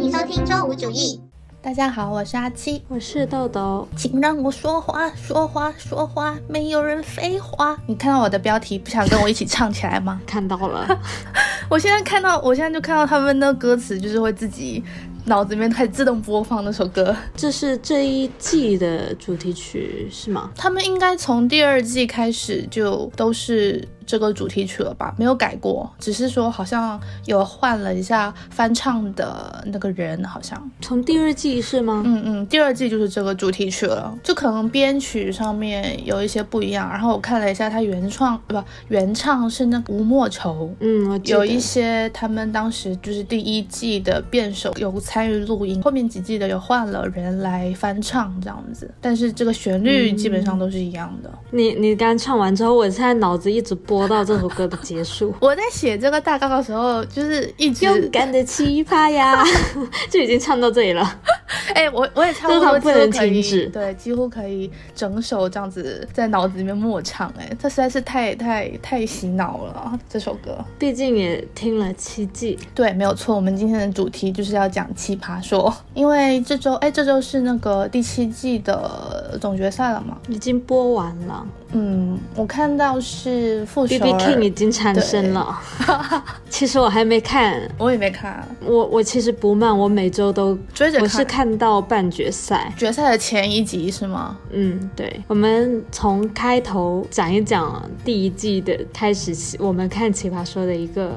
欢迎收听周五主义。大家好，我是阿七，我是豆豆，请让我说话，说话，说话，没有人废话。你看到我的标题，不想跟我一起唱起来吗？看到了，我现在看到，我现在就看到他们的歌词，就是会自己脑子里面开始自动播放那首歌。这是这一季的主题曲是吗？他们应该从第二季开始就都是。这个主题曲了吧？没有改过，只是说好像有换了一下翻唱的那个人，好像从第二季是吗？嗯嗯，第二季就是这个主题曲了，就可能编曲上面有一些不一样。然后我看了一下，他原创不原唱是那吴莫愁，嗯，有一些他们当时就是第一季的辩手有参与录音，后面几季的有换了人来翻唱这样子，但是这个旋律基本上都是一样的。你你刚唱完之后，我现在脑子一直播。播到这首歌的结束，我在写这个大纲的时候，就是一直勇敢的奇葩呀，就已经唱到这里了。哎，我我也差不多不能停止，对，几乎可以整首这样子在脑子里面默唱。哎，这实在是太太太洗脑了，这首歌。毕竟也听了七季，对，没有错。我们今天的主题就是要讲奇葩说，因为这周哎，这周是那个第七季的总决赛了嘛，已经播完了。嗯，我看到是副 B B King 已经产生了，其实我还没看，我也没看。我我其实不慢，我每周都追着看。我是看到半决赛，决赛的前一集是吗？嗯，对。我们从开头讲一讲第一季的开始，我们看奇葩说的一个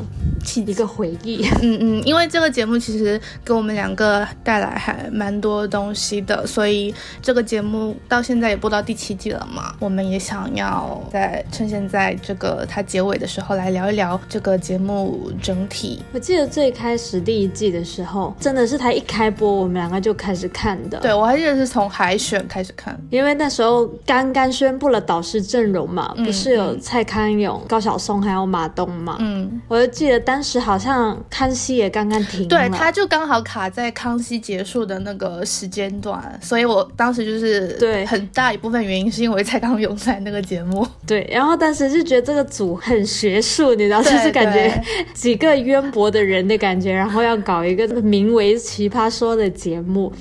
一个回忆。嗯嗯，因为这个节目其实给我们两个带来还蛮多东西的，所以这个节目到现在也播到第七季了嘛，我们也想。想要在趁现在这个它结尾的时候来聊一聊这个节目整体。我记得最开始第一季的时候，真的是它一开播，我们两个就开始看的。对，我还记得是从海选开始看，因为那时候刚刚宣布了导师阵容嘛，不是有蔡康永、高晓松还有马东嘛。嗯，我就记得当时好像康熙也刚刚停，对，他就刚好卡在康熙结束的那个时间段，所以我当时就是对很大一部分原因是因为蔡康永在那。个节目对，然后当时就觉得这个组很学术，你知道，就是感觉几个渊博的人的感觉，然后要搞一个名为《奇葩说》的节目。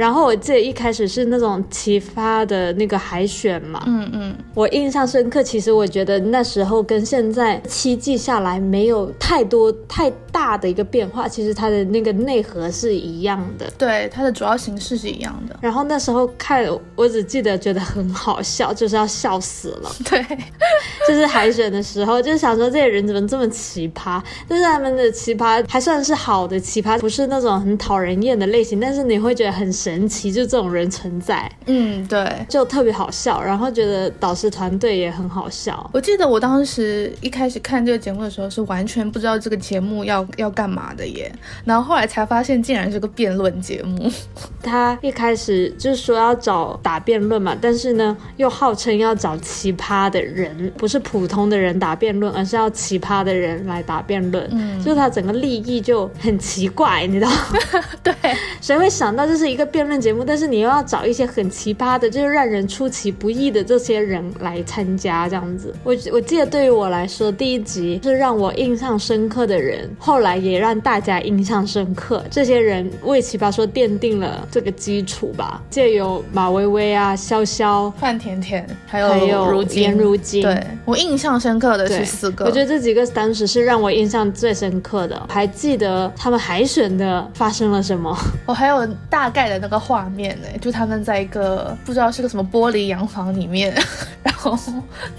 然后我记得一开始是那种奇葩的那个海选嘛，嗯嗯，我印象深刻。其实我觉得那时候跟现在七季下来没有太多太大的一个变化，其实它的那个内核是一样的，对，它的主要形式是一样的。然后那时候看，我只记得觉得很好笑，就是要笑死了。对，就是海选的时候，就是想说这些人怎么这么奇葩？但是他们的奇葩还算是好的奇葩，不是那种很讨人厌的类型，但是你会觉得很神。神奇，就这种人存在，嗯，对，就特别好笑，然后觉得导师团队也很好笑。我记得我当时一开始看这个节目的时候，是完全不知道这个节目要要干嘛的耶，然后后来才发现竟然是个辩论节目。他一开始就是说要找打辩论嘛，但是呢，又号称要找奇葩的人，不是普通的人打辩论，而是要奇葩的人来打辩论。嗯，就是他整个利益就很奇怪，你知道？对，谁会想到这是一个辩？辩论节目，但是你又要找一些很奇葩的，就是让人出其不意的这些人来参加，这样子。我我记得对于我来说，第一集是让我印象深刻的人，后来也让大家印象深刻。这些人为奇葩说奠定了这个基础吧。借由马薇薇啊、潇潇、范甜甜，还有还有颜如晶。对我印象深刻的是四个。我觉得这几个当时是让我印象最深刻的。还记得他们海选的发生了什么？我还有大概的那。个画面呢，就他们在一个不知道是个什么玻璃洋房里面，然后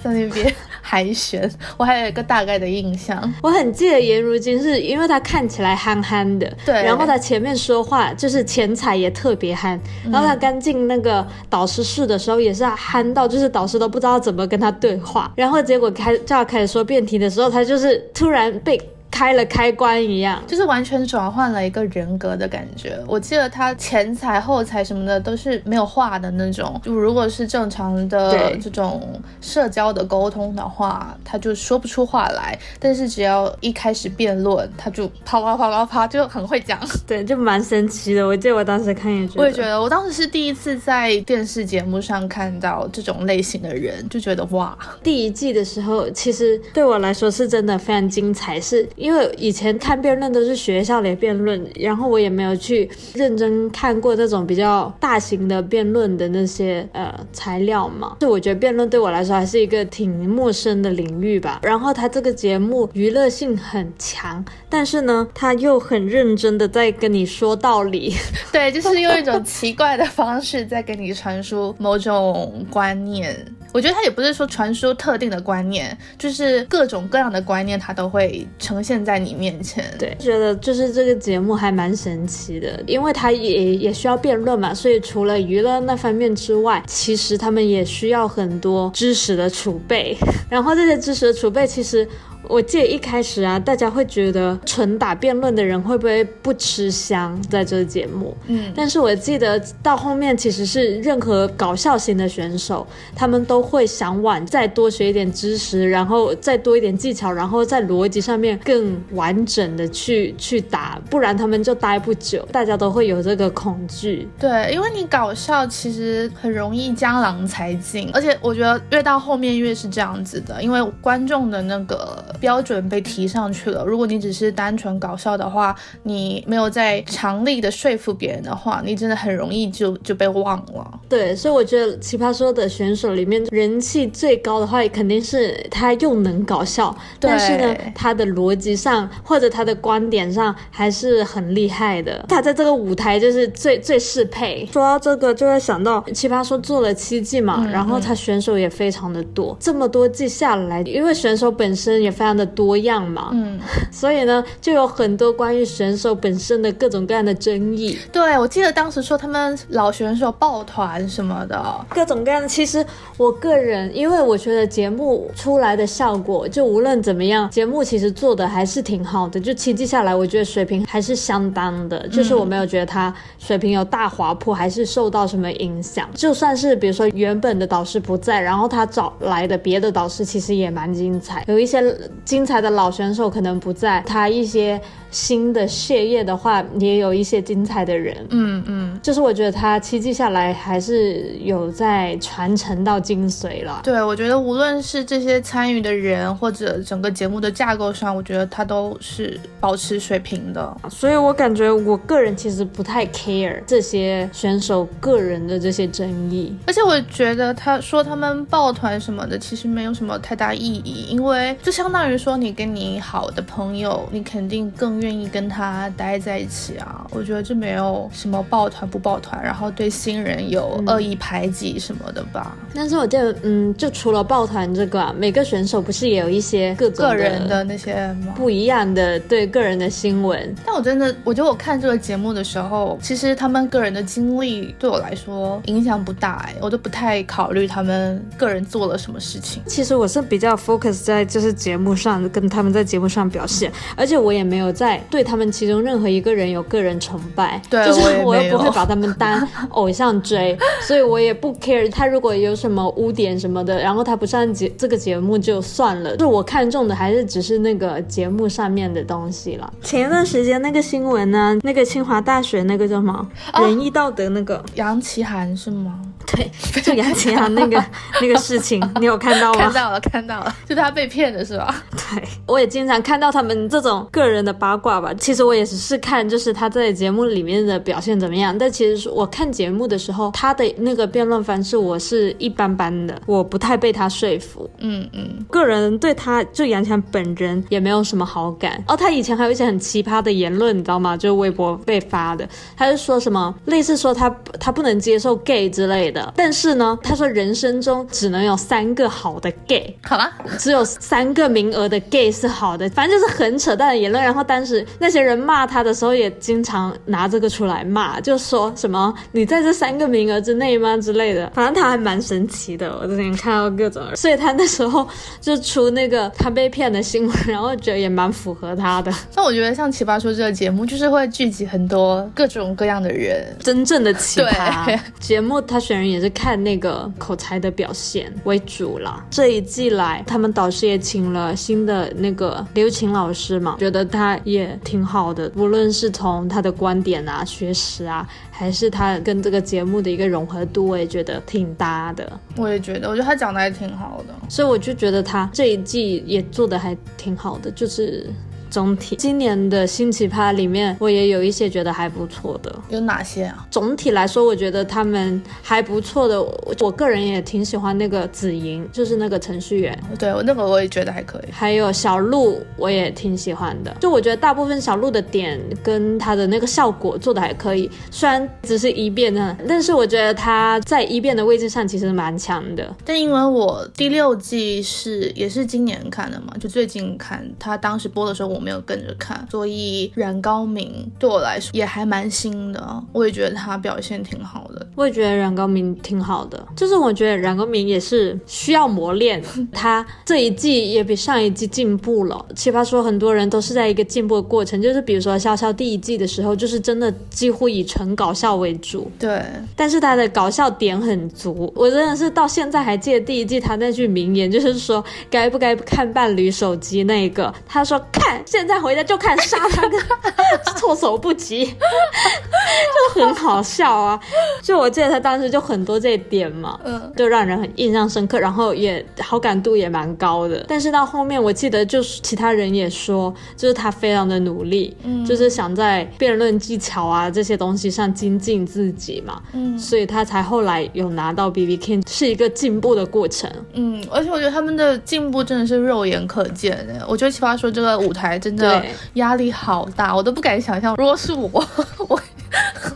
在那边海选。我还有一个大概的印象，我很记得颜如晶是因为她看起来憨憨的，对，然后她前面说话就是钱财也特别憨，然后她刚进那个导师室的时候也是憨到就是导师都不知道怎么跟他对话，然后结果开就要开始说辩题的时候，他就是突然被。开了开关一样，就是完全转换了一个人格的感觉。我记得他前财后财什么的都是没有话的那种，就如果是正常的这种社交的沟通的话，他就说不出话来。但是只要一开始辩论，他就啪啪啪啪啪就很会讲，对，就蛮神奇的。我记得我当时看也觉得，我也觉得我当时是第一次在电视节目上看到这种类型的人，就觉得哇。第一季的时候，其实对我来说是真的非常精彩，是。因为以前看辩论都是学校里辩论，然后我也没有去认真看过那种比较大型的辩论的那些呃材料嘛。就我觉得辩论对我来说还是一个挺陌生的领域吧。然后他这个节目娱乐性很强，但是呢，他又很认真的在跟你说道理。对，就是用一种奇怪的方式在给你传输某种观念。我觉得他也不是说传输特定的观念，就是各种各样的观念，他都会呈现在你面前。对，觉得就是这个节目还蛮神奇的，因为他也也需要辩论嘛，所以除了娱乐那方面之外，其实他们也需要很多知识的储备。然后这些知识的储备，其实。我记得一开始啊，大家会觉得纯打辩论的人会不会不吃香在这个节目？嗯，但是我记得到后面其实是任何搞笑型的选手，他们都会想往再多学一点知识，然后再多一点技巧，然后在逻辑上面更完整的去去打，不然他们就待不久。大家都会有这个恐惧。对，因为你搞笑其实很容易江郎才尽，而且我觉得越到后面越是这样子的，因为观众的那个。标准被提上去了。如果你只是单纯搞笑的话，你没有在强力的说服别人的话，你真的很容易就就被忘了。对，所以我觉得奇葩说的选手里面人气最高的话，肯定是他又能搞笑，但是呢，他的逻辑上或者他的观点上还是很厉害的。他在这个舞台就是最最适配。说到这个，就会想到奇葩说做了七季嘛，然后他选手也非常的多，这么多季下来，因为选手本身也。非常的多样嘛，嗯，所以呢，就有很多关于选手本身的各种各样的争议。对，我记得当时说他们老选手抱团什么的，各种各样的。其实我个人，因为我觉得节目出来的效果，就无论怎么样，节目其实做的还是挺好的。就七季下来，我觉得水平还是相当的，就是我没有觉得他水平有大滑坡，还是受到什么影响。就算是比如说原本的导师不在，然后他找来的别的导师，其实也蛮精彩，有一些。精彩的老选手可能不在，他一些。新的血液的话，也有一些精彩的人，嗯嗯，就是我觉得他七季下来还是有在传承到精髓了。对，我觉得无论是这些参与的人，或者整个节目的架构上，我觉得他都是保持水平的。所以我感觉我个人其实不太 care 这些选手个人的这些争议，而且我觉得他说他们抱团什么的，其实没有什么太大意义，因为就相当于说你跟你好的朋友，你肯定更。愿意跟他待在一起啊？我觉得这没有什么抱团不抱团，然后对新人有恶意排挤什么的吧。但是我记得，嗯，就除了抱团这个，啊每个选手不是也有一些各个人的那些不一样的对个人的新闻？但我真的，我觉得我看这个节目的时候，其实他们个人的经历对我来说影响不大，哎，我都不太考虑他们个人做了什么事情。其实我是比较 focus 在就是节目上跟他们在节目上表现，而且我也没有在。对他们其中任何一个人有个人崇拜，就是我又不会把他们当 偶像追，所以我也不 care 他如果有什么污点什么的，然后他不上节这个节目就算了。就我看中的还是只是那个节目上面的东西了。前一段时间那个新闻呢，那个清华大学那个叫什么仁义道德那个杨奇涵是吗？对，就杨奇涵那个 那个事情，你有看到吗？看到了，看到了，就他被骗的是吧？对，我也经常看到他们这种个人的八卦吧。其实我也只是看，就是他在节目里面的表现怎么样。但其实我看节目的时候，他的那个辩论方式我是一般般的，我不太被他说服。嗯嗯，个人对他就杨强本人也没有什么好感。哦，他以前还有一些很奇葩的言论，你知道吗？就是微博被发的，他是说什么类似说他他不能接受 gay 之类的。但是呢，他说人生中只能有三个好的 gay，好吧，只有三个名额的 gay 是好的，反正就是很扯淡的言论。然后当时那些人骂他的时候，也经常拿这个出来骂，就说什么你在这三个名额之内吗之类的。反正他还蛮神奇的，我之前看到各种，所以他那时候就出那个他被骗的新闻，然后觉得也蛮符合他的。那我觉得像奇葩说这个节目，就是会聚集很多各种各样的人，真正的奇葩节目，他选人。也是看那个口才的表现为主啦。这一季来，他们导师也请了新的那个刘琴老师嘛，觉得他也挺好的。无论是从他的观点啊、学识啊，还是他跟这个节目的一个融合度，我也觉得挺搭的。我也觉得，我觉得他讲的还挺好的，所以我就觉得他这一季也做的还挺好的，就是。总体今年的新奇葩里面，我也有一些觉得还不错的。有哪些啊？总体来说，我觉得他们还不错的。我个人也挺喜欢那个紫莹，就是那个程序员。对，我那个我也觉得还可以。还有小鹿，我也挺喜欢的。就我觉得大部分小鹿的点跟他的那个效果做的还可以，虽然只是一遍呢，但是我觉得他在一遍的位置上其实蛮强的。但因为我第六季是也是今年看的嘛，就最近看，他当时播的时候我没有跟着看，所以冉高明对我来说也还蛮新的，我也觉得他表现挺好的。我也觉得冉高明挺好的，就是我觉得冉高明也是需要磨练，他这一季也比上一季进步了。奇葩说很多人都是在一个进步的过程，就是比如说潇潇第一季的时候，就是真的几乎以纯搞笑为主，对，但是他的搞笑点很足，我真的是到现在还记得第一季他那句名言，就是说该不该看伴侣手机那个，他说看，现在回家就看，杀他个 措手不及，就很好笑啊！就我记得他当时就很多这点嘛，嗯，就让人很印象深刻，然后也好感度也蛮高的。但是到后面，我记得就是其他人也说，就是他非常的努力，嗯，就是想在辩论技巧啊这些东西上精进自己嘛，嗯，所以他才后来有拿到 B B King，是一个进步的过程，嗯，而且我觉得他们的进步真的是肉眼可见的。我觉得奇葩说这个舞台真的压力好大，我都不敢想象，如果是我，我。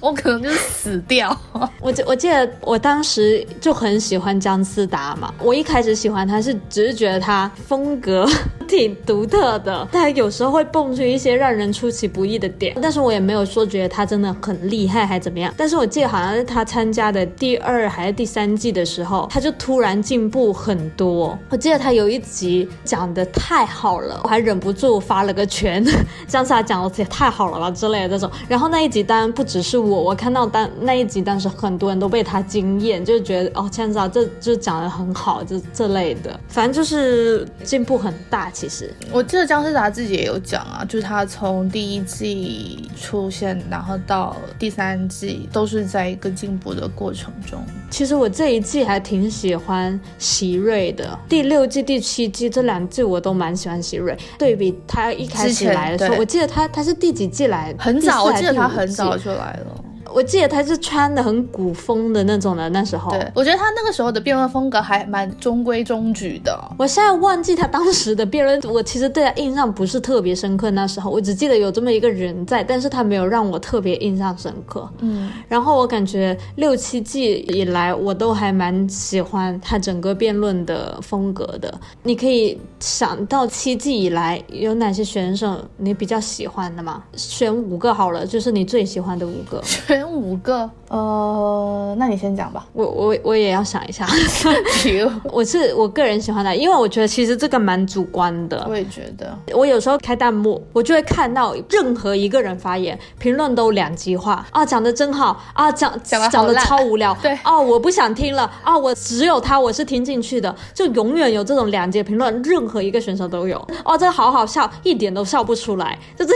我可能就是死掉。我记我记得我当时就很喜欢姜思达嘛。我一开始喜欢他是只是觉得他风格 挺独特的，他有时候会蹦出一些让人出其不意的点。但是我也没有说觉得他真的很厉害还怎么样。但是我记得好像是他参加的第二还是第三季的时候，他就突然进步很多。我记得他有一集讲的太好了，我还忍不住发了个圈，姜思达讲的也太好了吧之类的这种。然后那一集当然不只是我。我看到当那一集，当时很多人都被他惊艳，就觉得哦，千子这就讲的很好，这这类的，反正就是进步很大。其实我记得姜思达自己也有讲啊，就是他从第一季出现，然后到第三季都是在一个进步的过程中。其实我这一季还挺喜欢席瑞的，第六季、第七季这两季我都蛮喜欢席瑞。对比他一开始来的时候，我记得他他是第几季来？很早，我记得他很早就来了。我记得他是穿的很古风的那种的，那时候。对，我觉得他那个时候的辩论风格还蛮中规中矩的。我现在忘记他当时的辩论，我其实对他印象不是特别深刻。那时候我只记得有这么一个人在，但是他没有让我特别印象深刻。嗯，然后我感觉六七季以来，我都还蛮喜欢他整个辩论的风格的。你可以想到七季以来有哪些选手你比较喜欢的吗？选五个好了，就是你最喜欢的五个。选。五个，呃，那你先讲吧。我我我也要想一下。我是我个人喜欢的，因为我觉得其实这个蛮主观的。我也觉得。我有时候开弹幕，我就会看到任何一个人发言，评论都两极化啊，讲的真好啊，讲讲讲的超无聊。对。哦，我不想听了啊，我只有他，我是听进去的，就永远有这种两极评论，任何一个选手都有。哦，这好好笑，一点都笑不出来。就这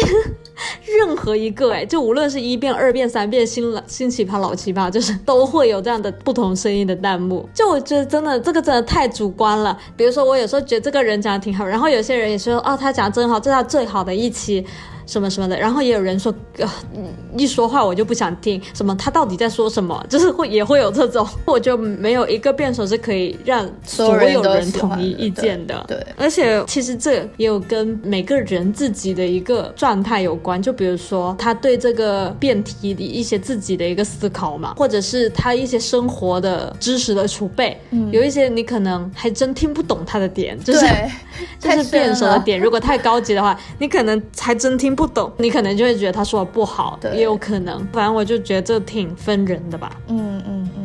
任何一个哎，就无论是一遍、二遍、三遍。新新奇葩老好奇葩，就是都会有这样的不同声音的弹幕。就我觉得真的这个真的太主观了。比如说我有时候觉得这个人讲的挺好，然后有些人也说哦他讲的真好，这是他最好的一期。什么什么的，然后也有人说，呃，一说话我就不想听，什么他到底在说什么，就是会也会有这种，我就没有一个辩手是可以让所有人统一意见的。对，而且其实这也有跟每个人自己的一个状态有关，就比如说他对这个辩题的一些自己的一个思考嘛，或者是他一些生活的知识的储备，有一些你可能还真听不懂他的点，就是 就是辩手的点，如果太高级的话，你可能还真听。不懂，你可能就会觉得他说的不好，也有可能。反正我就觉得这挺分人的吧。嗯嗯嗯。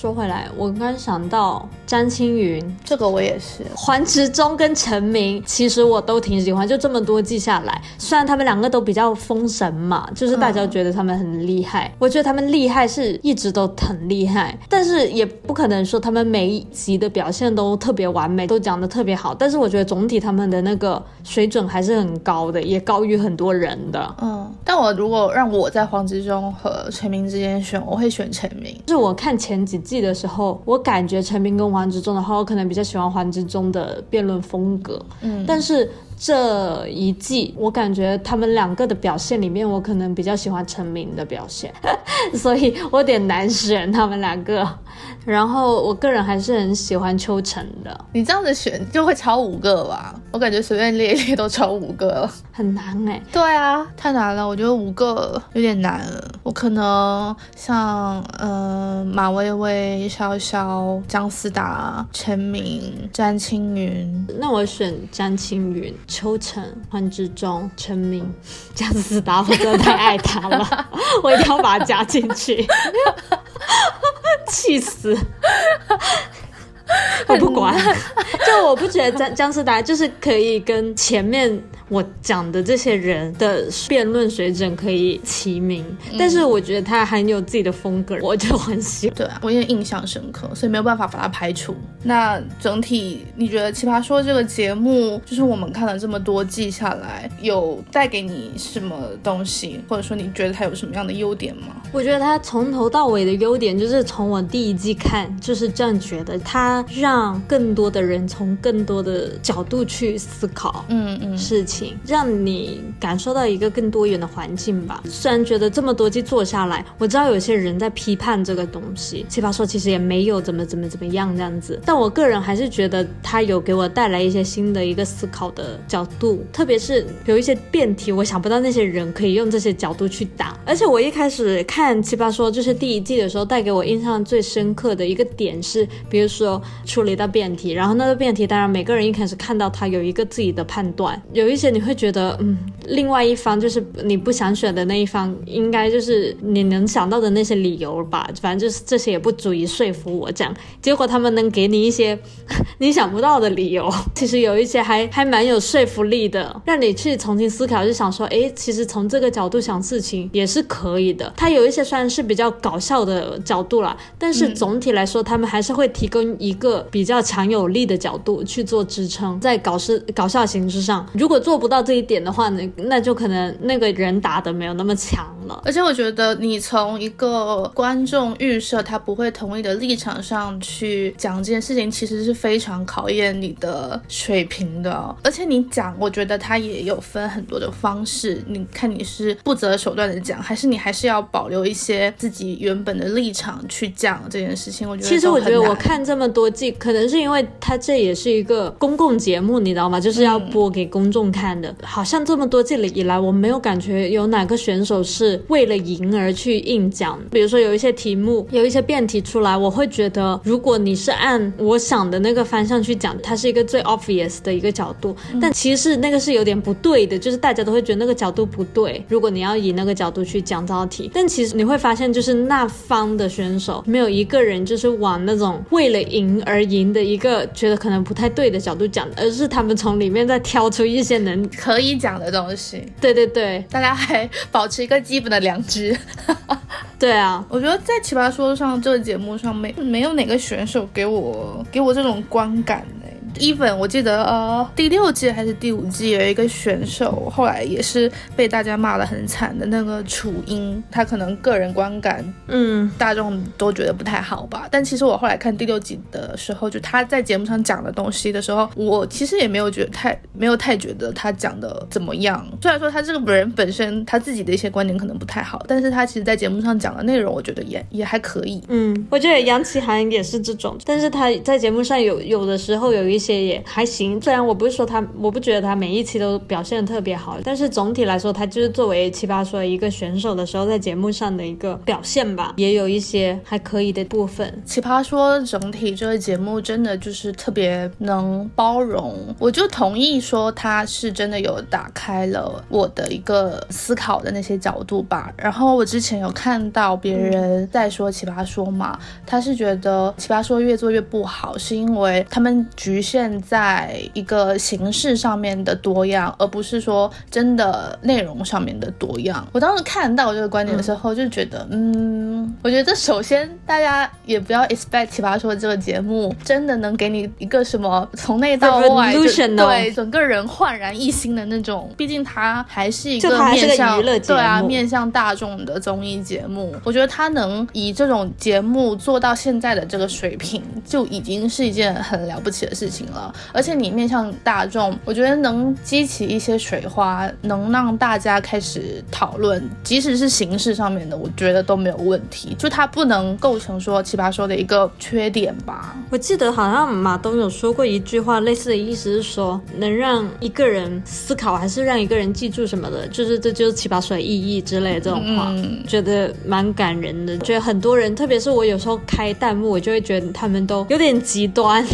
说回来，我刚想到詹青云，这个我也是。黄执中跟陈明，其实我都挺喜欢。就这么多季下来，虽然他们两个都比较封神嘛，就是大家觉得他们很厉害。我觉得他们厉害是一直都很厉害，但是也不可能说他们每一集的表现都特别完美，都讲的特别好。但是我觉得总体他们的那个水准还是很高的，也高于很多人的。嗯，但我如果让我在黄执中和陈明之间选，我会选陈明。就是我看前几。记的时候，我感觉陈明跟黄执中的话，我可能比较喜欢黄执中的辩论风格。嗯，但是这一季，我感觉他们两个的表现里面，我可能比较喜欢陈明的表现，所以我有点难选他们两个。然后我个人还是很喜欢秋晨的。你这样子选就会超五个吧？我感觉随便列一列都超五个了，很难哎。对啊，太难了，我觉得五个有点难。我可能像嗯马薇薇、潇潇、姜思达、陈明、詹青云。那我选詹青云、秋晨、潘志忠、陈明、姜思达，我真的太爱他了，我一定要把他加进去。气死！我不管，就我不觉得姜姜思达就是可以跟前面。我讲的这些人的辩论水准可以齐名，但是我觉得他很有自己的风格，我就很喜欢。对啊，我也印象深刻，所以没有办法把它排除。那整体你觉得《奇葩说》这个节目，就是我们看了这么多季下来，有带给你什么东西，或者说你觉得它有什么样的优点吗？我觉得它从头到尾的优点，就是从我第一季看就是这样觉得，它让更多的人从更多的角度去思考，嗯嗯，事情。让你感受到一个更多元的环境吧。虽然觉得这么多季做下来，我知道有些人在批判这个东西，奇葩说其实也没有怎么怎么怎么样这样子。但我个人还是觉得他有给我带来一些新的一个思考的角度，特别是有一些辩题，我想不到那些人可以用这些角度去打。而且我一开始看奇葩说就是第一季的时候，带给我印象最深刻的一个点是，比如说出了一道辩题，然后那个辩题，当然每个人一开始看到他有一个自己的判断，有一些。你会觉得，嗯，另外一方就是你不想选的那一方，应该就是你能想到的那些理由吧。反正就是这些也不足以说服我这样。结果他们能给你一些 你想不到的理由，其实有一些还还蛮有说服力的，让你去重新思考，就想说，哎，其实从这个角度想事情也是可以的。他有一些虽然是比较搞笑的角度啦，但是总体来说，他们还是会提供一个比较强有力的角度去做支撑，在搞事搞笑形式上，如果做。不到这一点的话呢，那就可能那个人打的没有那么强了。而且我觉得你从一个观众预设他不会同意的立场上去讲这件事情，其实是非常考验你的水平的。而且你讲，我觉得他也有分很多的方式。你看你是不择手段的讲，还是你还是要保留一些自己原本的立场去讲这件事情？我觉得其实我觉得我看这么多季，可能是因为他这也是一个公共节目，你知道吗？就是要播给公众看。的，好像这么多季里以来，我没有感觉有哪个选手是为了赢而去硬讲。比如说有一些题目，有一些辩题出来，我会觉得，如果你是按我想的那个方向去讲，它是一个最 obvious 的一个角度，但其实那个是有点不对的，就是大家都会觉得那个角度不对。如果你要以那个角度去讲这道题，但其实你会发现，就是那方的选手没有一个人就是往那种为了赢而赢的一个觉得可能不太对的角度讲，而是他们从里面再挑出一些能。可以讲的东西，对对对，大家还保持一个基本的良知。对啊，我觉得在奇葩说上这个节目上，没没有哪个选手给我给我这种观感。Even 我记得呃第六季还是第五季有一个选手后来也是被大家骂得很惨的那个楚英，他可能个人观感嗯大众都觉得不太好吧，但其实我后来看第六季的时候，就他在节目上讲的东西的时候，我其实也没有觉得太没有太觉得他讲的怎么样。虽然说他这个人本身他自己的一些观点可能不太好，但是他其实在节目上讲的内容，我觉得也也还可以。嗯，我觉得杨奇涵也是这种，但是他在节目上有有的时候有一些。些也还行，虽然我不是说他，我不觉得他每一期都表现的特别好，但是总体来说，他就是作为奇葩说一个选手的时候，在节目上的一个表现吧，也有一些还可以的部分。奇葩说整体这个节目真的就是特别能包容，我就同意说他是真的有打开了我的一个思考的那些角度吧。然后我之前有看到别人在说奇葩说嘛，他是觉得奇葩说越做越不好，是因为他们局限。现在一个形式上面的多样，而不是说真的内容上面的多样。我当时看到这个观点的时候，就觉得，嗯。嗯，我觉得首先大家也不要 expect 奇葩说这个节目真的能给你一个什么从内到外对整个人焕然一新的那种，毕竟它还是一个面向对啊面向大众的综艺节目。我觉得它能以这种节目做到现在的这个水平，就已经是一件很了不起的事情了。而且你面向大众，我觉得能激起一些水花，能让大家开始讨论，即使是形式上面的，我觉得都没有问题。就它不能构成说奇葩说的一个缺点吧？我记得好像马东有说过一句话，类似的意思是说，能让一个人思考，还是让一个人记住什么的，就是这就是奇葩说的意义之类的这种话，觉得蛮感人的。觉得很多人，特别是我有时候开弹幕，我就会觉得他们都有点极端。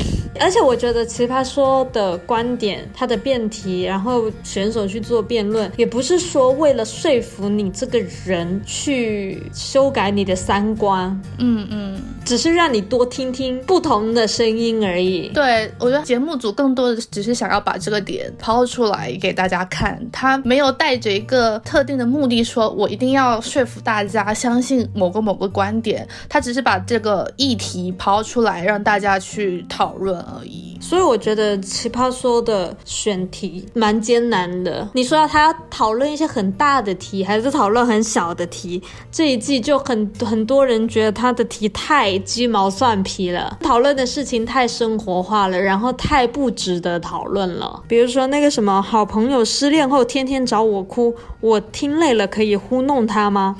而且我觉得奇葩说的观点，他的辩题，然后选手去做辩论，也不是说为了说服你这个人去修改你的三观，嗯嗯，只是让你多听听不同的声音而已。对我觉得节目组更多的只是想要把这个点抛出来给大家看，他没有带着一个特定的目的，说我一定要说服大家相信某个某个观点，他只是把这个议题抛出来让大家去讨论。而已，所以我觉得奇葩说的选题蛮艰难的。你说他讨论一些很大的题，还是讨论很小的题？这一季就很很多人觉得他的题太鸡毛蒜皮了，讨论的事情太生活化了，然后太不值得讨论了。比如说那个什么，好朋友失恋后天天找我哭，我听累了可以糊弄他吗？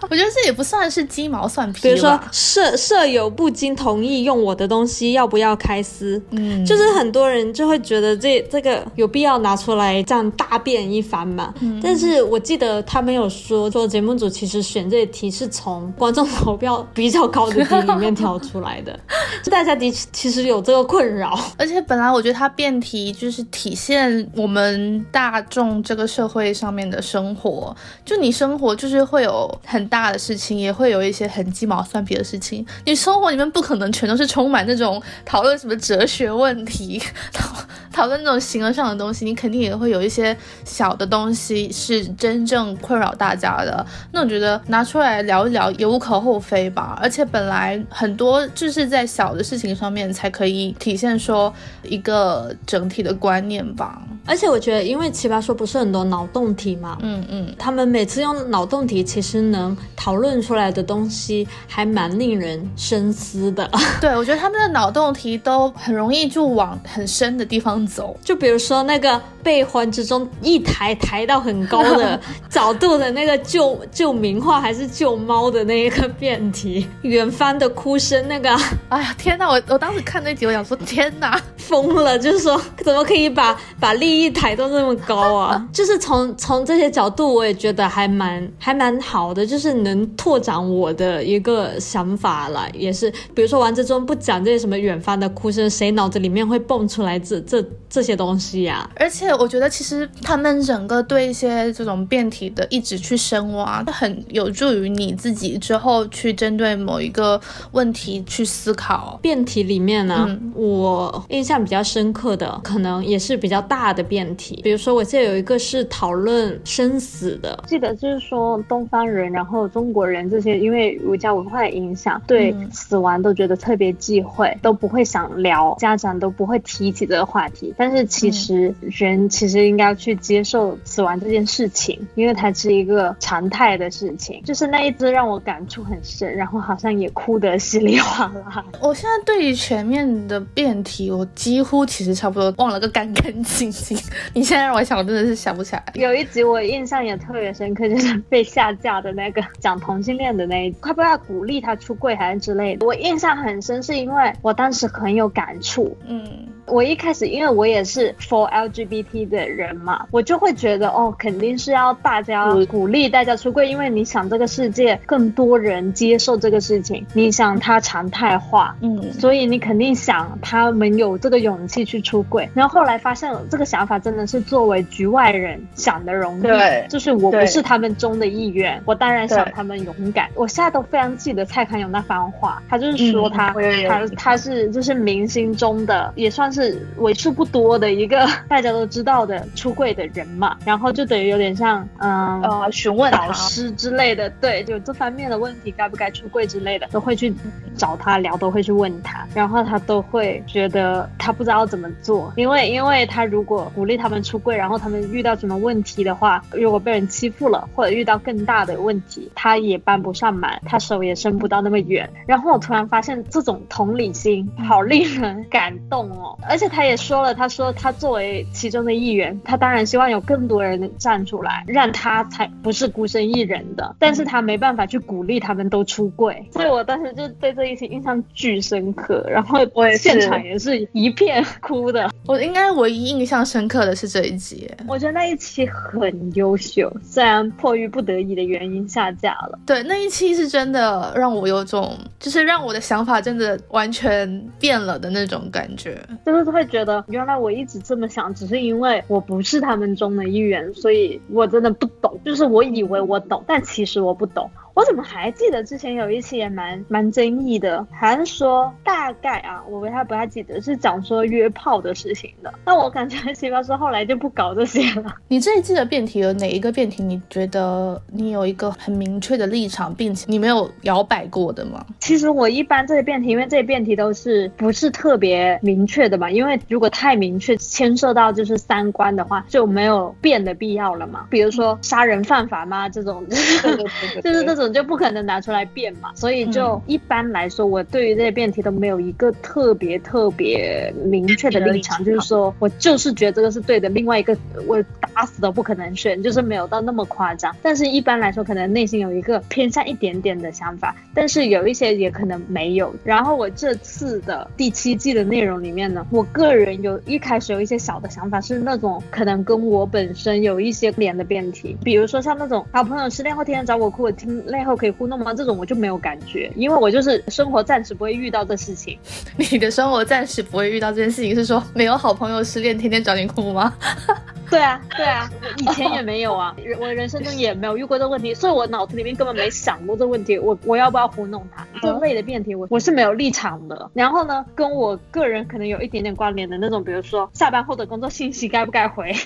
我觉得这也不算是鸡毛蒜皮。比如说，舍舍友不经同意用我的东西，要不要开撕？嗯，就是很多人就会觉得这这个有必要拿出来这样大辩一番嘛。嗯，但是我记得他没有说，说节目组其实选这题是从观众投票比较高的题里面挑出来的，就大家的其实有这个困扰。而且本来我觉得他辩题就是体现我们大众这个社会上面的生活，就你生活就是会有很大。的事情也会有一些很鸡毛蒜皮的事情，你生活里面不可能全都是充满那种讨论什么哲学问题，讨讨论那种形而上的东西，你肯定也会有一些小的东西是真正困扰大家的。那我觉得拿出来聊一聊也无可厚非吧。而且本来很多就是在小的事情上面才可以体现说一个整体的观念吧。而且我觉得，因为奇葩说不是很多脑洞题嘛，嗯嗯，他们每次用脑洞题，其实能。讨论出来的东西还蛮令人深思的。对，我觉得他们的脑洞题都很容易就往很深的地方走。就比如说那个被环之中一抬抬到很高的 角度的那个救救名画还是救猫的那一个辩题，远方的哭声那个，哎呀天哪！我我当时看那集，我想说天哪，疯了！就是说怎么可以把 把利益抬到那么高啊？就是从从这些角度，我也觉得还蛮还蛮好的，就是。能拓展我的一个想法了，也是，比如说王志忠不讲这些什么远方的哭声，谁脑子里面会蹦出来这这这些东西呀？而且我觉得其实他们整个对一些这种辩题的一直去深挖，很有助于你自己之后去针对某一个问题去思考。辩题里面呢，我印象比较深刻的，可能也是比较大的辩题，比如说我记得有一个是讨论生死的，记得就是说东方人，然后。中国人这些因为儒家文化的影响，对死亡都觉得特别忌讳，都不会想聊，家长都不会提起这个话题。但是其实人其实应该去接受死亡这件事情，因为它是一个常态的事情。就是那一次让我感触很深，然后好像也哭得稀里哗啦。我现在对于全面的辩题，我几乎其实差不多忘了个干干净净。你现在让我想，我真的是想不起来。有一集我印象也特别深刻，就是被下架的那个。讲同性恋的那一，快不要鼓励他出柜还是之类的，我印象很深，是因为我当时很有感触，嗯。我一开始，因为我也是 for LGBT 的人嘛，我就会觉得哦，肯定是要大家鼓励大家出柜，因为你想这个世界更多人接受这个事情，你想它常态化，嗯，所以你肯定想他们有这个勇气去出柜。然后后来发现这个想法真的是作为局外人想的容易，对，就是我不是他们中的一员，我当然想他们勇敢。我现在都非常记得蔡康永那番话，他就是说他他他是就是明星中的也算是。是为数不多的一个 大家都知道的出柜的人嘛，然后就等于有点像嗯呃询问导师之类的，对，就这方面的问题该不该出柜之类的，都会去找他聊，都会去问他，然后他都会觉得他不知道怎么做，因为因为他如果鼓励他们出柜，然后他们遇到什么问题的话，如果被人欺负了或者遇到更大的问题，他也帮不上忙，他手也伸不到那么远。然后我突然发现这种同理心好令人感动哦，而且他也说了，他说他作为其中的一员，他当然希望有更多人站出来，让他才不是孤身一人的，但是他没办法去鼓励他们都出柜，所以我当时就对这一期印象巨深刻，然后我现场也是一片哭的。我应该唯一印象深刻的是这一集，我觉得那一期很优秀，虽然迫于不得已的原因下架了。对，那一期是真的让我有种，就是让我的想法真的完全变了的那种感觉，就是会觉得原来我一直这么想，只是因为我不是他们中的一员，所以我真的不懂，就是我以为我懂，但其实我不懂。我怎么还记得之前有一期也蛮蛮争议的，还是说大概啊，我不太不太记得是讲说约炮的事情的。那我感觉奇葩说后来就不搞这些了。你这一季的辩题有哪一个辩题？你觉得你有一个很明确的立场，并且你没有摇摆过的吗？其实我一般这些辩题，因为这些辩题都是不是特别明确的嘛，因为如果太明确牵涉到就是三观的话，就没有辩的必要了嘛。比如说杀人犯法吗？这种 就是这种。就不可能拿出来辩嘛，所以就一般来说，我对于这些辩题都没有一个特别特别明确的立场，就是说我就是觉得这个是对的。另外一个我打死都不可能选，就是没有到那么夸张。但是一般来说，可能内心有一个偏向一点点的想法，但是有一些也可能没有。然后我这次的第七季的内容里面呢，我个人有一开始有一些小的想法，是那种可能跟我本身有一些连的辩题，比如说像那种好朋友失恋后天天找我哭，我听。背后可以糊弄吗？这种我就没有感觉，因为我就是生活暂时不会遇到这事情。你的生活暂时不会遇到这件事情，是说没有好朋友失恋天天找你哭吗？对啊，对啊，以前也没有啊，我人生中也没有遇过这个问题，所以我脑子里面根本没想过这问题。我我要不要糊弄他？这类的辩题，我我是没有立场的。然后呢，跟我个人可能有一点点关联的那种，比如说下班后的工作信息该不该回，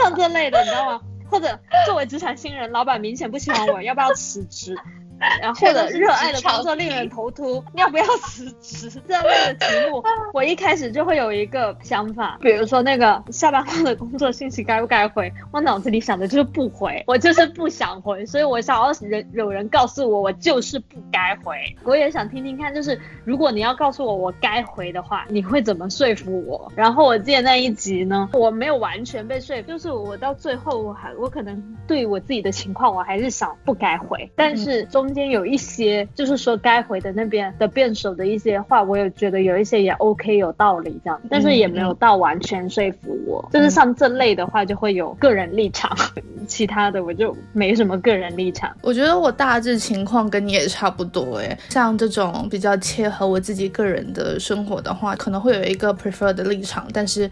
像这类的，你知道吗？或者作为职场新人，老板明显不喜欢我，要不要辞职？然后或者热爱的工作令人头秃，要不要辞职？这样的题目，我一开始就会有一个想法，比如说那个下班后的工作信息该不该回？我脑子里想的就是不回，我就是不想回，所以我想要人有人告诉我，我就是不该回。我也想听听看，就是如果你要告诉我我该回的话，你会怎么说服我？然后我记得那一集呢，我没有完全被说服，就是我到最后我还我可能对我自己的情况，我还是想不该回，但是中。中间有一些，就是说该回的那边的辩手的一些话，我也觉得有一些也 OK 有道理这样，但是也没有到完全说服我。就是像这类的话，就会有个人立场，其他的我就没什么个人立场。我觉得我大致情况跟你也差不多诶，像这种比较切合我自己个人的生活的话，可能会有一个 prefer 的立场，但是。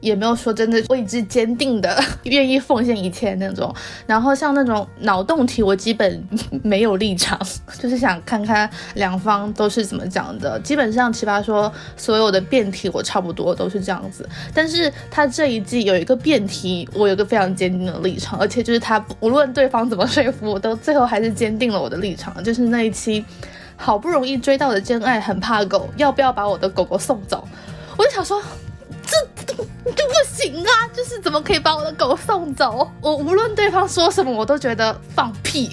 也没有说真的为之坚定的 愿意奉献一切那种，然后像那种脑洞题，我基本没有立场，就是想看看两方都是怎么讲的。基本上奇葩说所有的辩题我差不多都是这样子，但是他这一季有一个辩题，我有个非常坚定的立场，而且就是他无论对方怎么说服我，都最后还是坚定了我的立场。就是那一期好不容易追到的真爱很怕狗，要不要把我的狗狗送走？我就想说。你就不行啊！就是怎么可以把我的狗送走？我无论对方说什么，我都觉得放屁。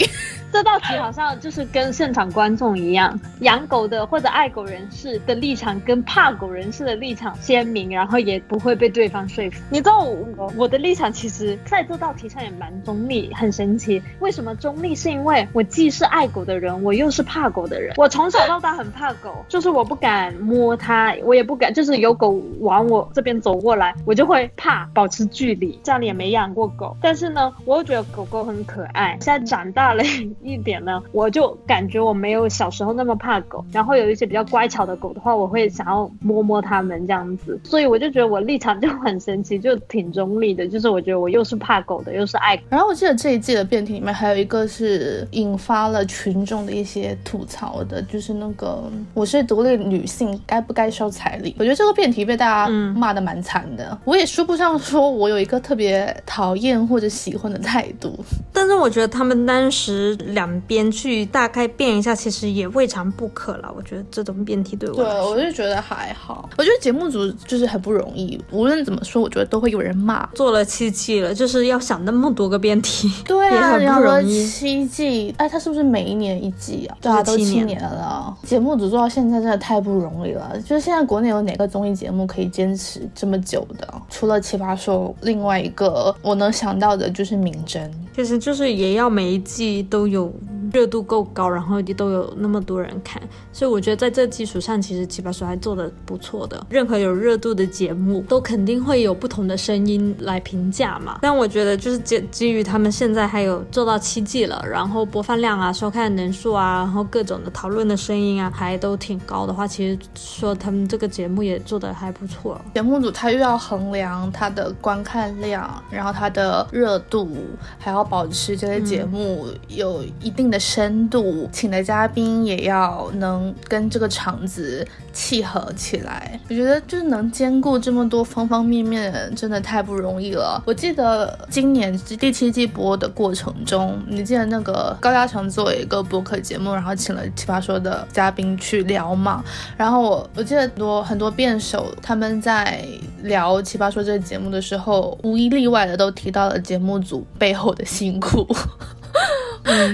这道题好像就是跟现场观众一样，养狗的或者爱狗人士的立场跟怕狗人士的立场鲜明，然后也不会被对方说服。你知道我我的立场其实在这道题上也蛮中立，很神奇。为什么中立？是因为我既是爱狗的人，我又是怕狗的人。我从小到大很怕狗，就是我不敢摸它，我也不敢，就是有狗往我这边走过来，我就会怕，保持距离。家里也没养过狗，但是呢，我又觉得狗狗很可爱。现在长大了。一点呢，我就感觉我没有小时候那么怕狗。然后有一些比较乖巧的狗的话，我会想要摸摸它们这样子。所以我就觉得我立场就很神奇，就挺中立的。就是我觉得我又是怕狗的，又是爱狗。然后我记得这一季的辩题里面还有一个是引发了群众的一些吐槽的，就是那个我是独立女性，该不该收彩礼？我觉得这个辩题被大家骂的蛮惨的。我也说不上说我有一个特别讨厌或者喜欢的态度，但是我觉得他们当时两边去大概变一下，其实也未尝不可了。我觉得这种辩题对我，对我就觉得还好。我觉得节目组就是很不容易，无论怎么说，我觉得都会有人骂。做了七季了，就是要想那么多个辩题，对啊，很不容易。七季，哎，他是不是每一年一季啊？对啊，都七年了。节目组做到现在真的太不容易了。就是现在国内有哪个综艺节目可以坚持这么久的？除了奇葩说，另外一个我能想到的就是明侦。其实就是也要每一季都有 yo 热度够高，然后也都有那么多人看。所以我觉得在这基础上，其实奇葩说还做的不错的。任何有热度的节目，都肯定会有不同的声音来评价嘛。但我觉得就是基基于他们现在还有做到七季了，然后播放量啊、收看人数啊，然后各种的讨论的声音啊，还都挺高的话，其实说他们这个节目也做的还不错。节目组他又要衡量他的观看量，然后他的热度，还要。保持这个节目有一定的深度，请的嘉宾也要能跟这个场子契合起来。我觉得就是能兼顾这么多方方面面，真的太不容易了。我记得今年第七季播的过程中，你记得那个高嘉诚做一个播客节目，然后请了奇葩说的嘉宾去聊嘛？然后我我记得很多很多辩手他们在聊奇葩说这个节目的时候，无一例外的都提到了节目组背后的。辛苦，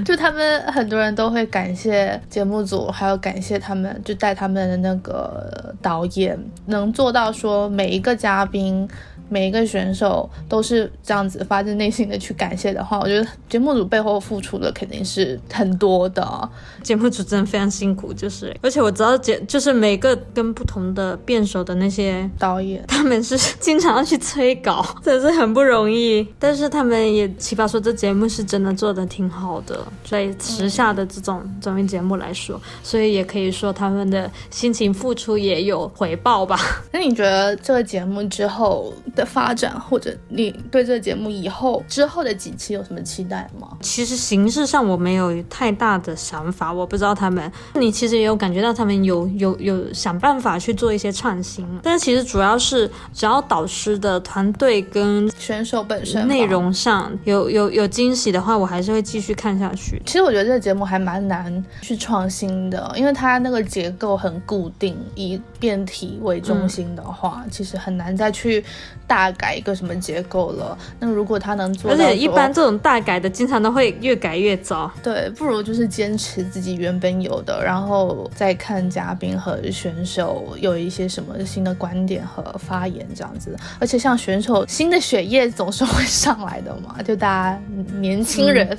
就他们很多人都会感谢节目组，还有感谢他们，就带他们的那个导演，能做到说每一个嘉宾。每一个选手都是这样子发自内心的去感谢的话，我觉得节目组背后付出的肯定是很多的。节目组真的非常辛苦，就是而且我知道节就是每个跟不同的辩手的那些导演，他们是经常要去催稿，真的是很不容易。但是他们也奇葩说这节目是真的做的挺好的，在时下的这种综艺节目来说，所以也可以说他们的辛勤付出也有回报吧。那你觉得这个节目之后的？发展或者你对这个节目以后之后的几期有什么期待吗？其实形式上我没有太大的想法，我不知道他们。你其实也有感觉到他们有有有想办法去做一些创新，但是其实主要是只要导师的团队跟选手本身内容上有有有惊喜的话，我还是会继续看下去。其实我觉得这个节目还蛮难去创新的，因为它那个结构很固定，以辩题为中心的话，其实很难再去。大改一个什么结构了？那如果他能做，而且一般这种大改的，经常都会越改越糟。对，不如就是坚持自己原本有的，然后再看嘉宾和选手有一些什么新的观点和发言这样子。而且像选手新的血液总是会上来的嘛，就大家年轻人。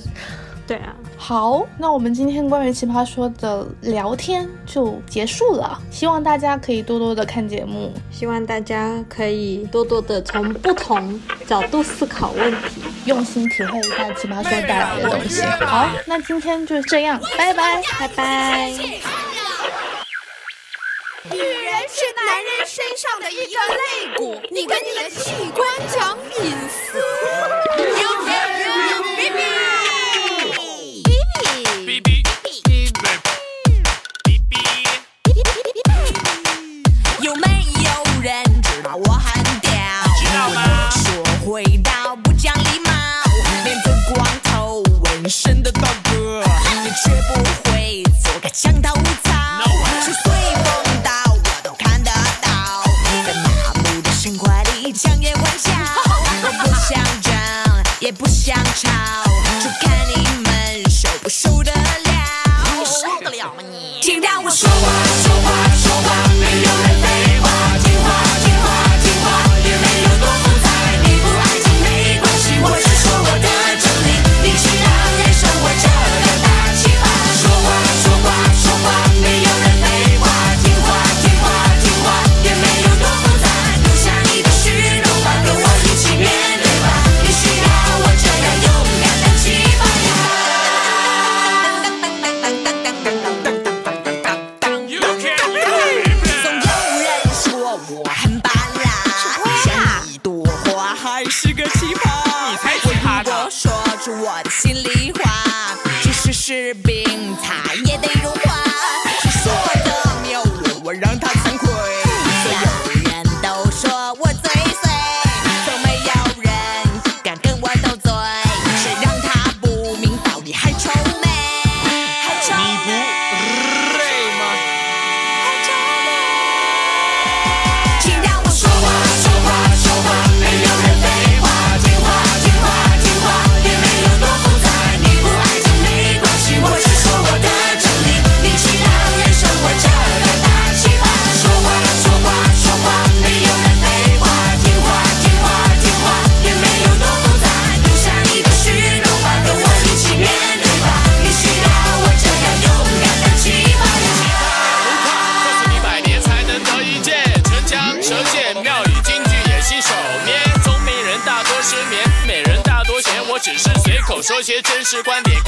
对啊，好，那我们今天关于奇葩说的聊天就结束了。希望大家可以多多的看节目，希望大家可以多多的从不同角度思考问题，用心体会一下奇葩说带来的东西。好，那今天就这样，拜拜，拜拜。女人是男人身上的一个肋骨，你跟你的器官讲隐私。真实观点